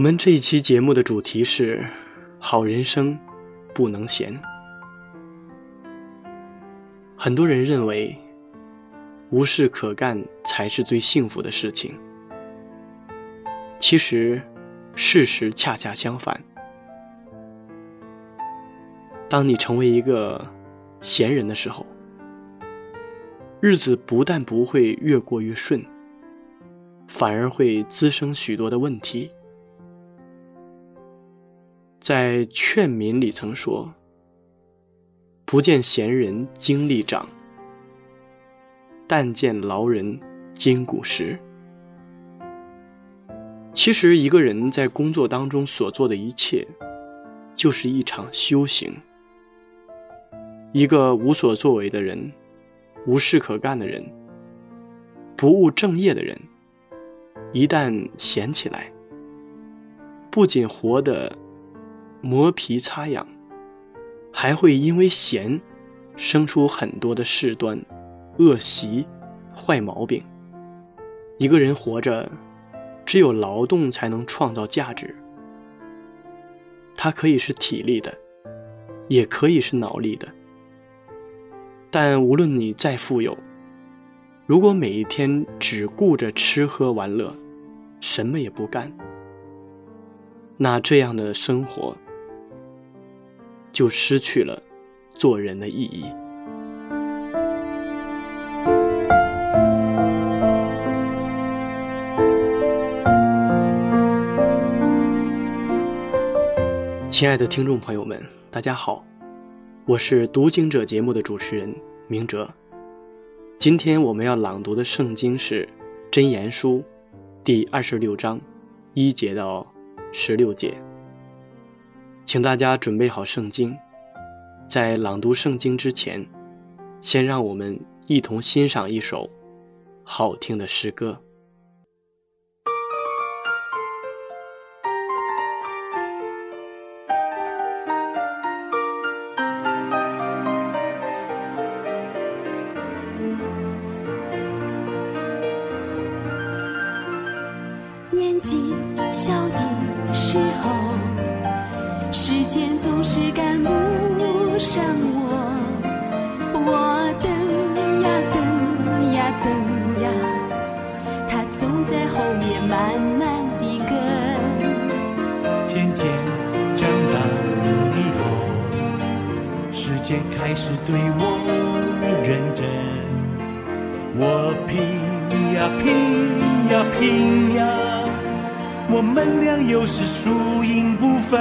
我们这一期节目的主题是“好人生不能闲”。很多人认为无事可干才是最幸福的事情，其实事实恰恰相反。当你成为一个闲人的时候，日子不但不会越过越顺，反而会滋生许多的问题。在劝民里曾说：“不见闲人精力长，但见劳人筋骨实。”其实，一个人在工作当中所做的一切，就是一场修行。一个无所作为的人，无事可干的人，不务正业的人，一旦闲起来，不仅活得……磨皮擦痒，还会因为闲，生出很多的事端、恶习、坏毛病。一个人活着，只有劳动才能创造价值。它可以是体力的，也可以是脑力的。但无论你再富有，如果每一天只顾着吃喝玩乐，什么也不干，那这样的生活。就失去了做人的意义。亲爱的听众朋友们，大家好，我是读经者节目的主持人明哲。今天我们要朗读的圣经是《箴言书》第二十六章一节到十六节。请大家准备好圣经，在朗读圣经之前，先让我们一同欣赏一首好听的诗歌。是赶不上我，我等呀等呀等呀，他总在后面慢慢地跟。渐渐长大以后，时间开始对我认真，我拼呀拼呀拼呀。我们俩有时输赢不分，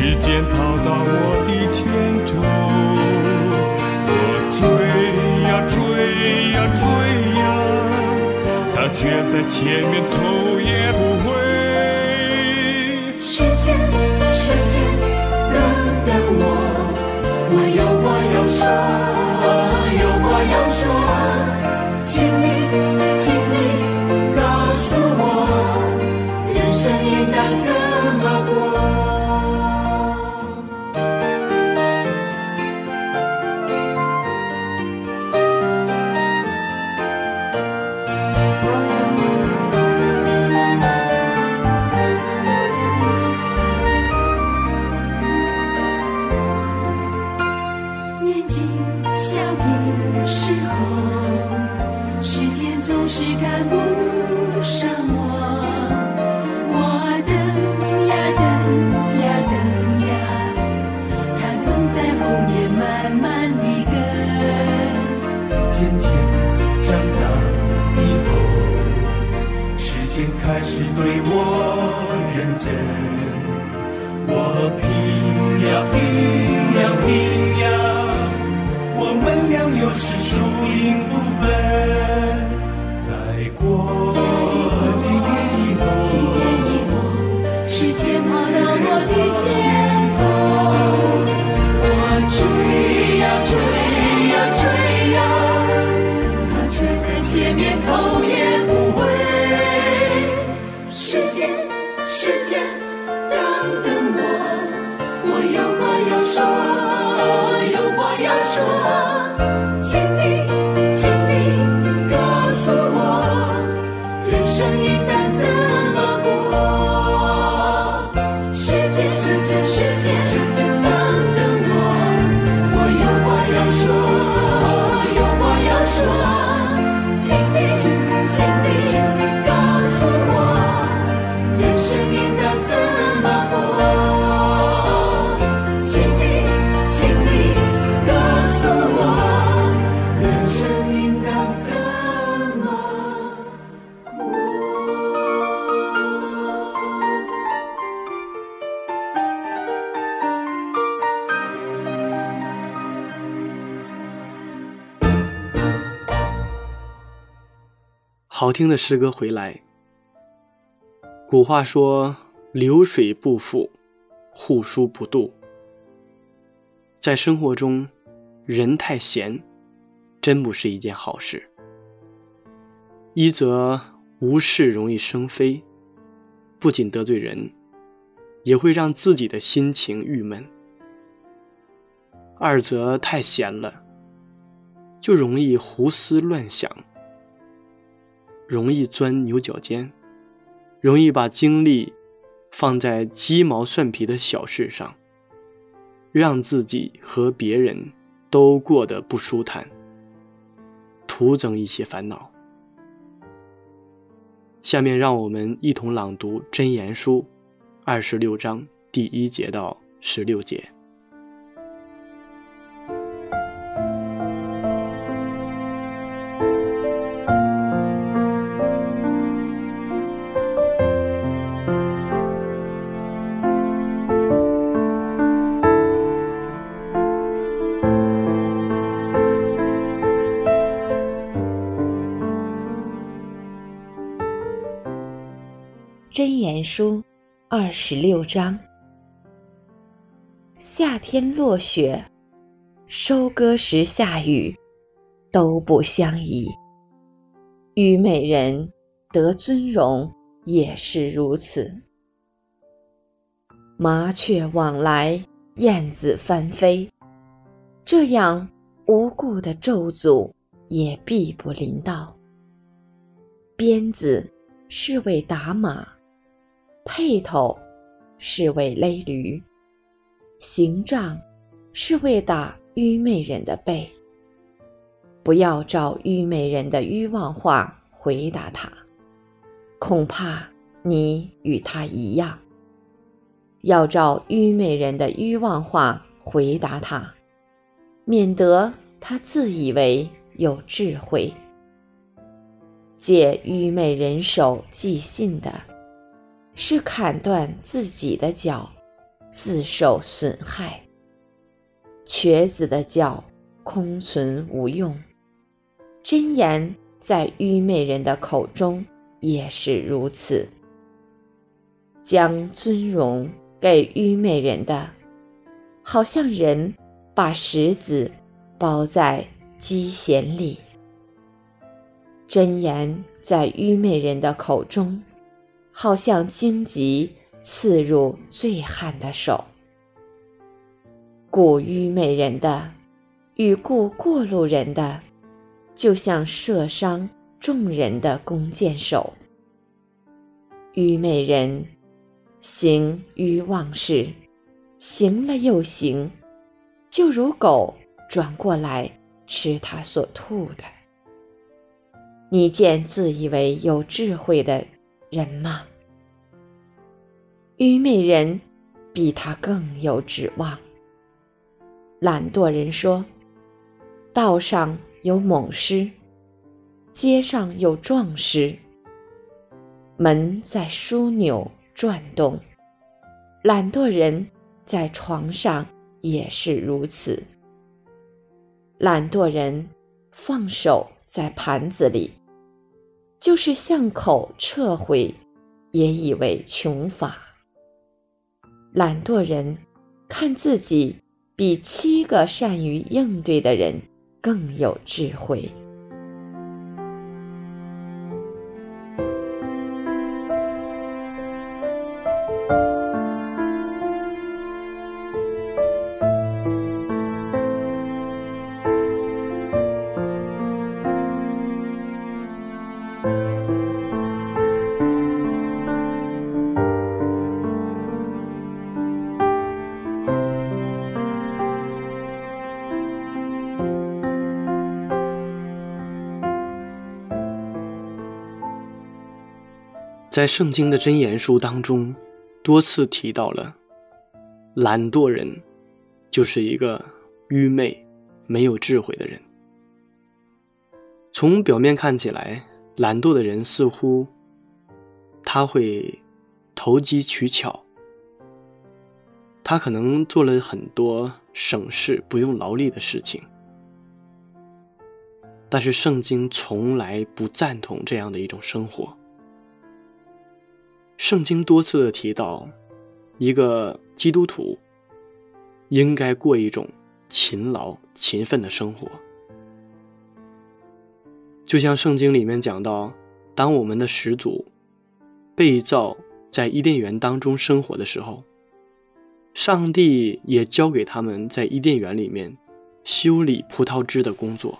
时间跑到我的前头，我追呀追呀追呀，他却在前面头也不回。时间，时间，等等我，我有话要说，请你好听的诗歌回来。古话说：“流水不腐，户枢不蠹。”在生活中，人太闲，真不是一件好事。一则无事容易生非，不仅得罪人，也会让自己的心情郁闷；二则太闲了，就容易胡思乱想。容易钻牛角尖，容易把精力放在鸡毛蒜皮的小事上，让自己和别人都过得不舒坦，徒增一些烦恼。下面让我们一同朗读《真言书》二十六章第一节到十六节。书二十六章：夏天落雪，收割时下雨，都不相宜。虞美人得尊荣也是如此。麻雀往来，燕子翻飞，这样无故的咒诅也必不临到。鞭子是为打马。辔头是为勒驴，刑杖是为打愚昧人的背。不要照愚昧人的愚妄话回答他，恐怕你与他一样。要照愚昧人的愚妄话回答他，免得他自以为有智慧。借愚昧人手寄信的。是砍断自己的脚，自受损害。瘸子的脚空存无用，真言在愚昧人的口中也是如此。将尊荣给愚昧人的，好像人把石子包在鸡弦里。真言在愚昧人的口中。好像荆棘刺入醉汉的手，故愚昧人的与故过路人的，就像射伤众人的弓箭手。愚昧人行于忘事，行了又行，就如狗转过来吃它所吐的。你见自以为有智慧的人吗？愚昧人比他更有指望。懒惰人说：“道上有猛狮，街上有壮狮。门在枢纽转动，懒惰人在床上也是如此。懒惰人放手在盘子里，就是向口撤回，也以为穷法。懒惰人看自己比七个善于应对的人更有智慧。在圣经的箴言书当中，多次提到了懒惰人就是一个愚昧、没有智慧的人。从表面看起来，懒惰的人似乎他会投机取巧，他可能做了很多省事、不用劳力的事情，但是圣经从来不赞同这样的一种生活。圣经多次提到，一个基督徒应该过一种勤劳、勤奋的生活。就像圣经里面讲到，当我们的始祖被造在伊甸园当中生活的时候，上帝也交给他们在伊甸园里面修理葡萄枝的工作，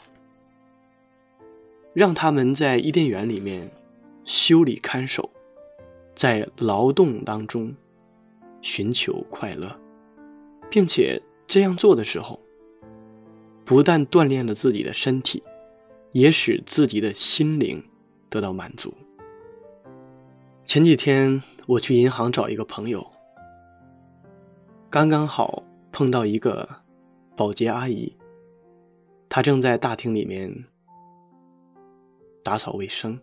让他们在伊甸园里面修理看守。在劳动当中寻求快乐，并且这样做的时候，不但锻炼了自己的身体，也使自己的心灵得到满足。前几天我去银行找一个朋友，刚刚好碰到一个保洁阿姨，她正在大厅里面打扫卫生。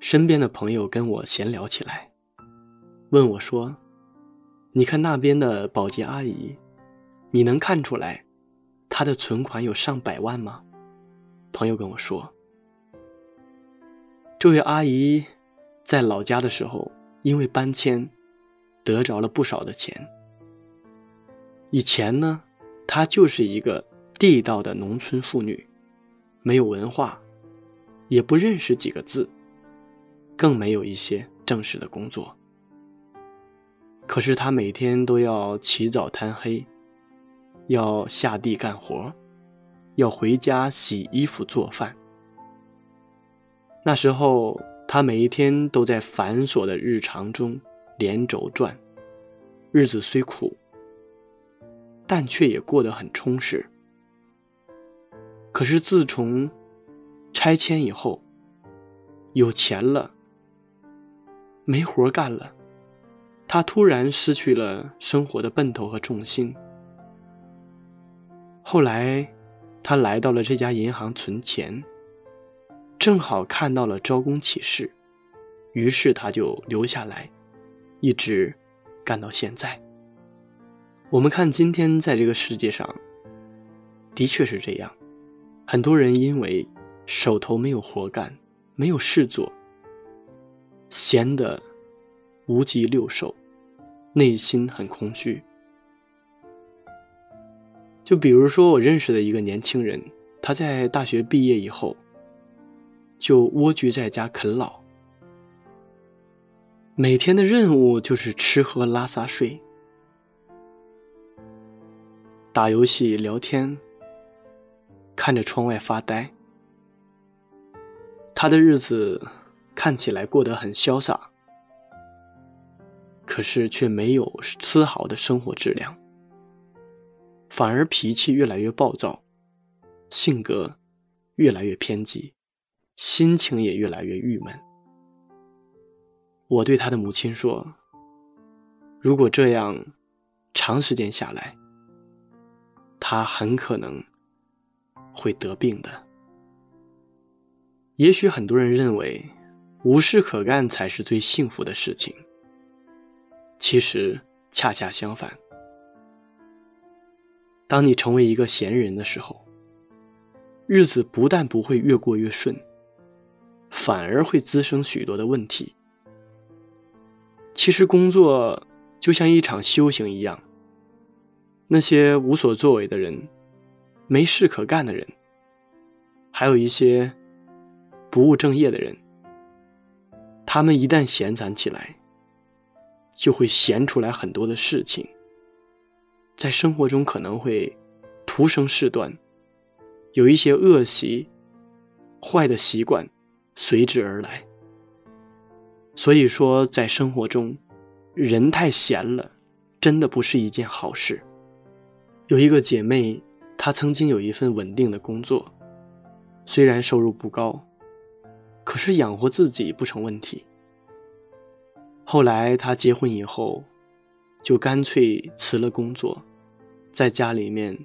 身边的朋友跟我闲聊起来，问我说：“你看那边的保洁阿姨，你能看出来她的存款有上百万吗？”朋友跟我说：“这位阿姨在老家的时候，因为搬迁，得着了不少的钱。以前呢，她就是一个地道的农村妇女，没有文化，也不认识几个字。”更没有一些正式的工作，可是他每天都要起早贪黑，要下地干活，要回家洗衣服做饭。那时候他每一天都在繁琐的日常中连轴转，日子虽苦，但却也过得很充实。可是自从拆迁以后，有钱了。没活干了，他突然失去了生活的奔头和重心。后来，他来到了这家银行存钱，正好看到了招工启事，于是他就留下来，一直干到现在。我们看今天在这个世界上，的确是这样，很多人因为手头没有活干，没有事做。闲得无极六兽，内心很空虚。就比如说，我认识的一个年轻人，他在大学毕业以后，就蜗居在家啃老，每天的任务就是吃喝拉撒睡，打游戏、聊天，看着窗外发呆，他的日子。看起来过得很潇洒，可是却没有丝毫的生活质量，反而脾气越来越暴躁，性格越来越偏激，心情也越来越郁闷。我对他的母亲说：“如果这样长时间下来，他很可能会得病的。”也许很多人认为。无事可干才是最幸福的事情。其实恰恰相反。当你成为一个闲人的时候，日子不但不会越过越顺，反而会滋生许多的问题。其实工作就像一场修行一样，那些无所作为的人，没事可干的人，还有一些不务正业的人，他们一旦闲散起来，就会闲出来很多的事情。在生活中可能会徒生事端，有一些恶习、坏的习惯随之而来。所以说，在生活中，人太闲了，真的不是一件好事。有一个姐妹，她曾经有一份稳定的工作，虽然收入不高，可是养活自己不成问题。后来她结婚以后，就干脆辞了工作。在家里面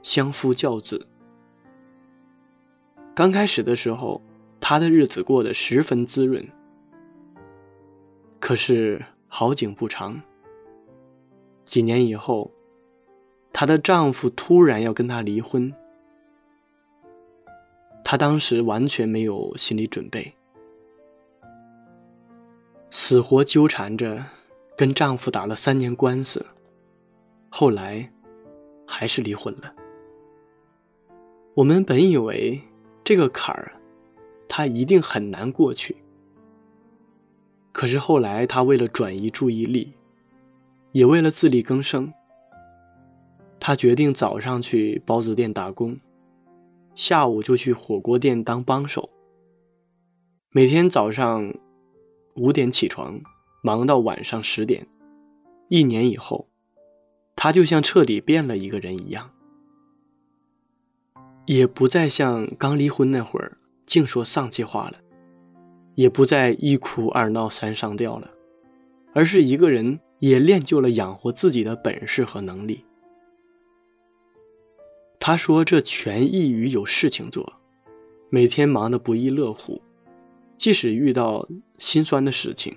相夫教子。刚开始的时候，她的日子过得十分滋润。可是好景不长，几年以后，她的丈夫突然要跟她离婚。她当时完全没有心理准备，死活纠缠着，跟丈夫打了三年官司，后来。还是离婚了。我们本以为这个坎儿，他一定很难过去。可是后来，他为了转移注意力，也为了自力更生，他决定早上去包子店打工，下午就去火锅店当帮手。每天早上五点起床，忙到晚上十点。一年以后。他就像彻底变了一个人一样，也不再像刚离婚那会儿净说丧气话了，也不再一哭二闹三上吊了，而是一个人也练就了养活自己的本事和能力。他说：“这全异于有事情做，每天忙得不亦乐乎，即使遇到心酸的事情，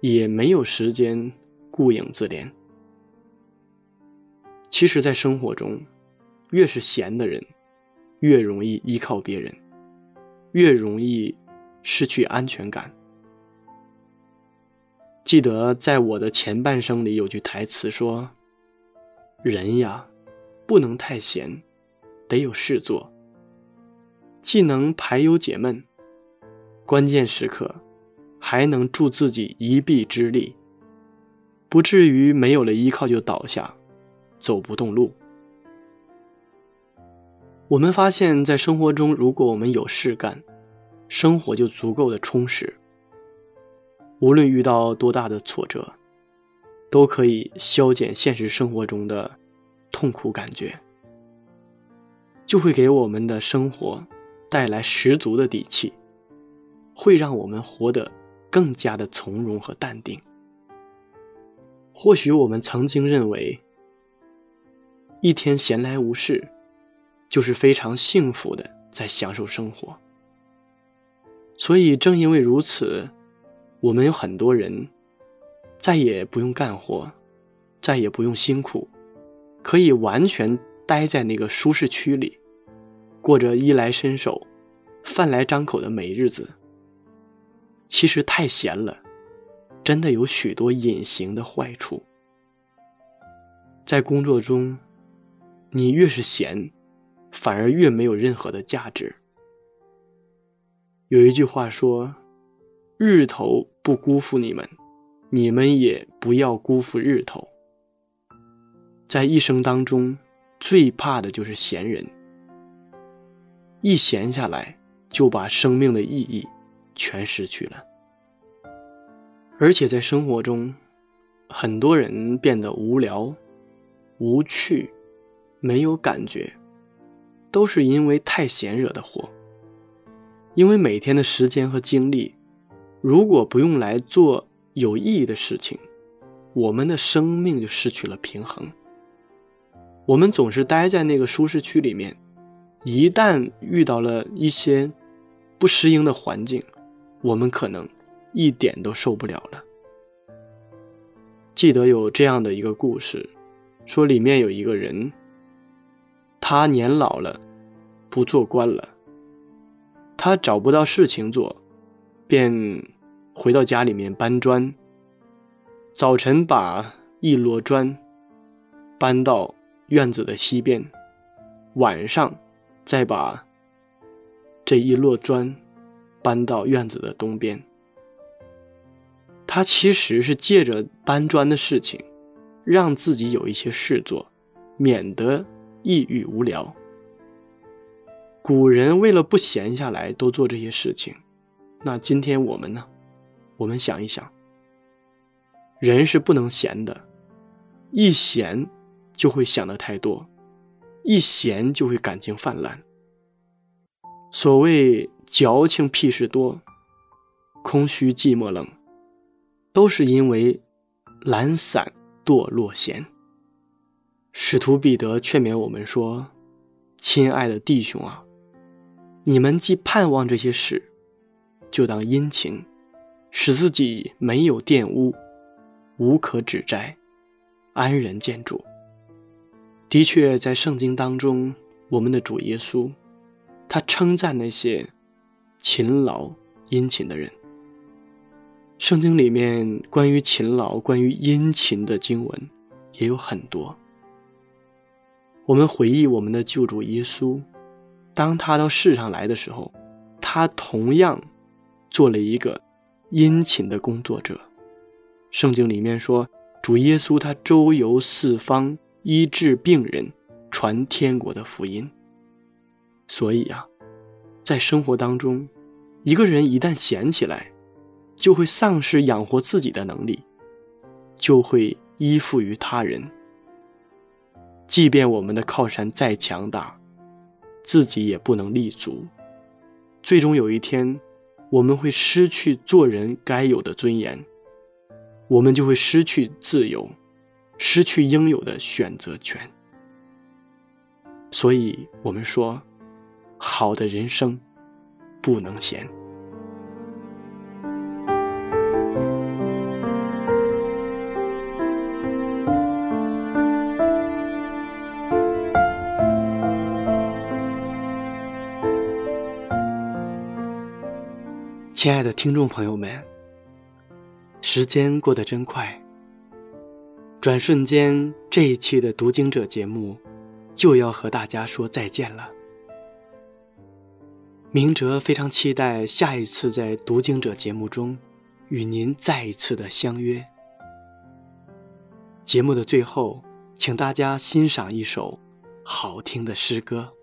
也没有时间顾影自怜。”其实，在生活中，越是闲的人，越容易依靠别人，越容易失去安全感。记得在我的前半生里有句台词说：“人呀，不能太闲，得有事做，既能排忧解闷，关键时刻还能助自己一臂之力，不至于没有了依靠就倒下。”走不动路。我们发现，在生活中，如果我们有事干，生活就足够的充实。无论遇到多大的挫折，都可以消减现实生活中的痛苦感觉，就会给我们的生活带来十足的底气，会让我们活得更加的从容和淡定。或许我们曾经认为。一天闲来无事，就是非常幸福的在享受生活。所以正因为如此，我们有很多人再也不用干活，再也不用辛苦，可以完全待在那个舒适区里，过着衣来伸手、饭来张口的美日子。其实太闲了，真的有许多隐形的坏处，在工作中。你越是闲，反而越没有任何的价值。有一句话说：“日头不辜负你们，你们也不要辜负日头。”在一生当中，最怕的就是闲人。一闲下来，就把生命的意义全失去了。而且在生活中，很多人变得无聊、无趣。没有感觉，都是因为太闲惹的祸。因为每天的时间和精力，如果不用来做有意义的事情，我们的生命就失去了平衡。我们总是待在那个舒适区里面，一旦遇到了一些不适应的环境，我们可能一点都受不了了。记得有这样的一个故事，说里面有一个人，他年老了，不做官了，他找不到事情做，便回到家里面搬砖。早晨把一摞砖搬到院子的西边，晚上再把这一摞砖搬到院子的东边。他其实是借着搬砖的事情，让自己有一些事做，免得抑郁无聊。古人为了不闲下来，都做这些事情。那今天我们呢？我们想一想，人是不能闲的，一闲就会想的太多，一闲就会感情泛滥。所谓矫情屁事多，空虚寂寞冷。都是因为懒散堕落闲。使徒彼得劝勉我们说：“亲爱的弟兄啊，你们既盼望这些事，就当殷勤，使自己没有玷污，无可指摘，安然见主。”的确，在圣经当中，我们的主耶稣，他称赞那些勤劳殷勤的人。圣经里面关于勤劳、关于殷勤的经文也有很多。我们回忆我们的救主耶稣，当他到世上来的时候，他同样做了一个殷勤的工作者。圣经里面说，主耶稣他周游四方，医治病人，传天国的福音。所以啊，在生活当中，一个人一旦闲起来，就会丧失养活自己的能力，就会依附于他人。即便我们的靠山再强大，自己也不能立足。最终有一天，我们会失去做人该有的尊严，我们就会失去自由，失去应有的选择权。所以，我们说，好的人生不能闲。亲爱的听众朋友们，时间过得真快，转瞬间这一期的读经者节目就要和大家说再见了。明哲非常期待下一次在读经者节目中与您再一次的相约。节目的最后，请大家欣赏一首好听的诗歌。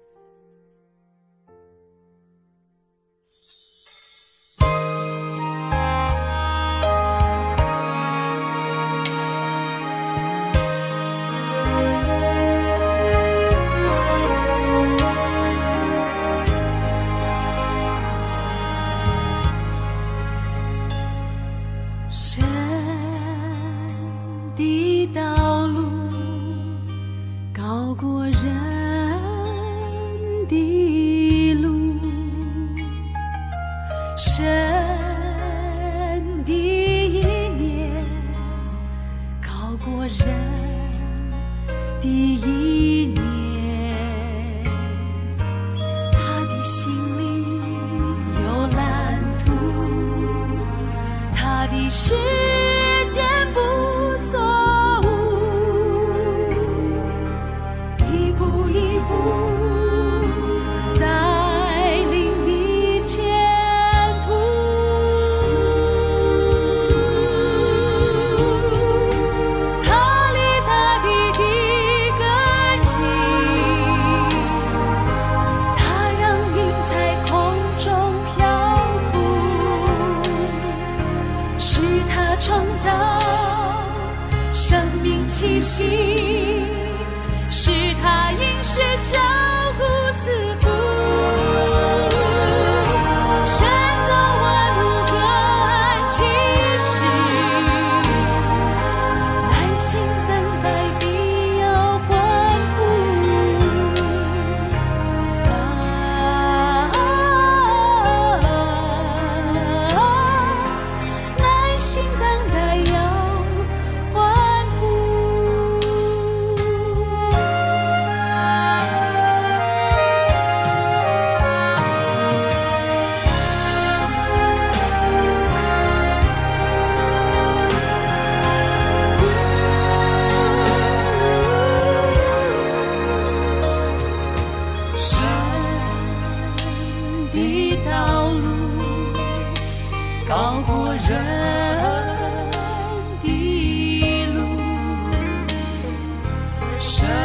shine.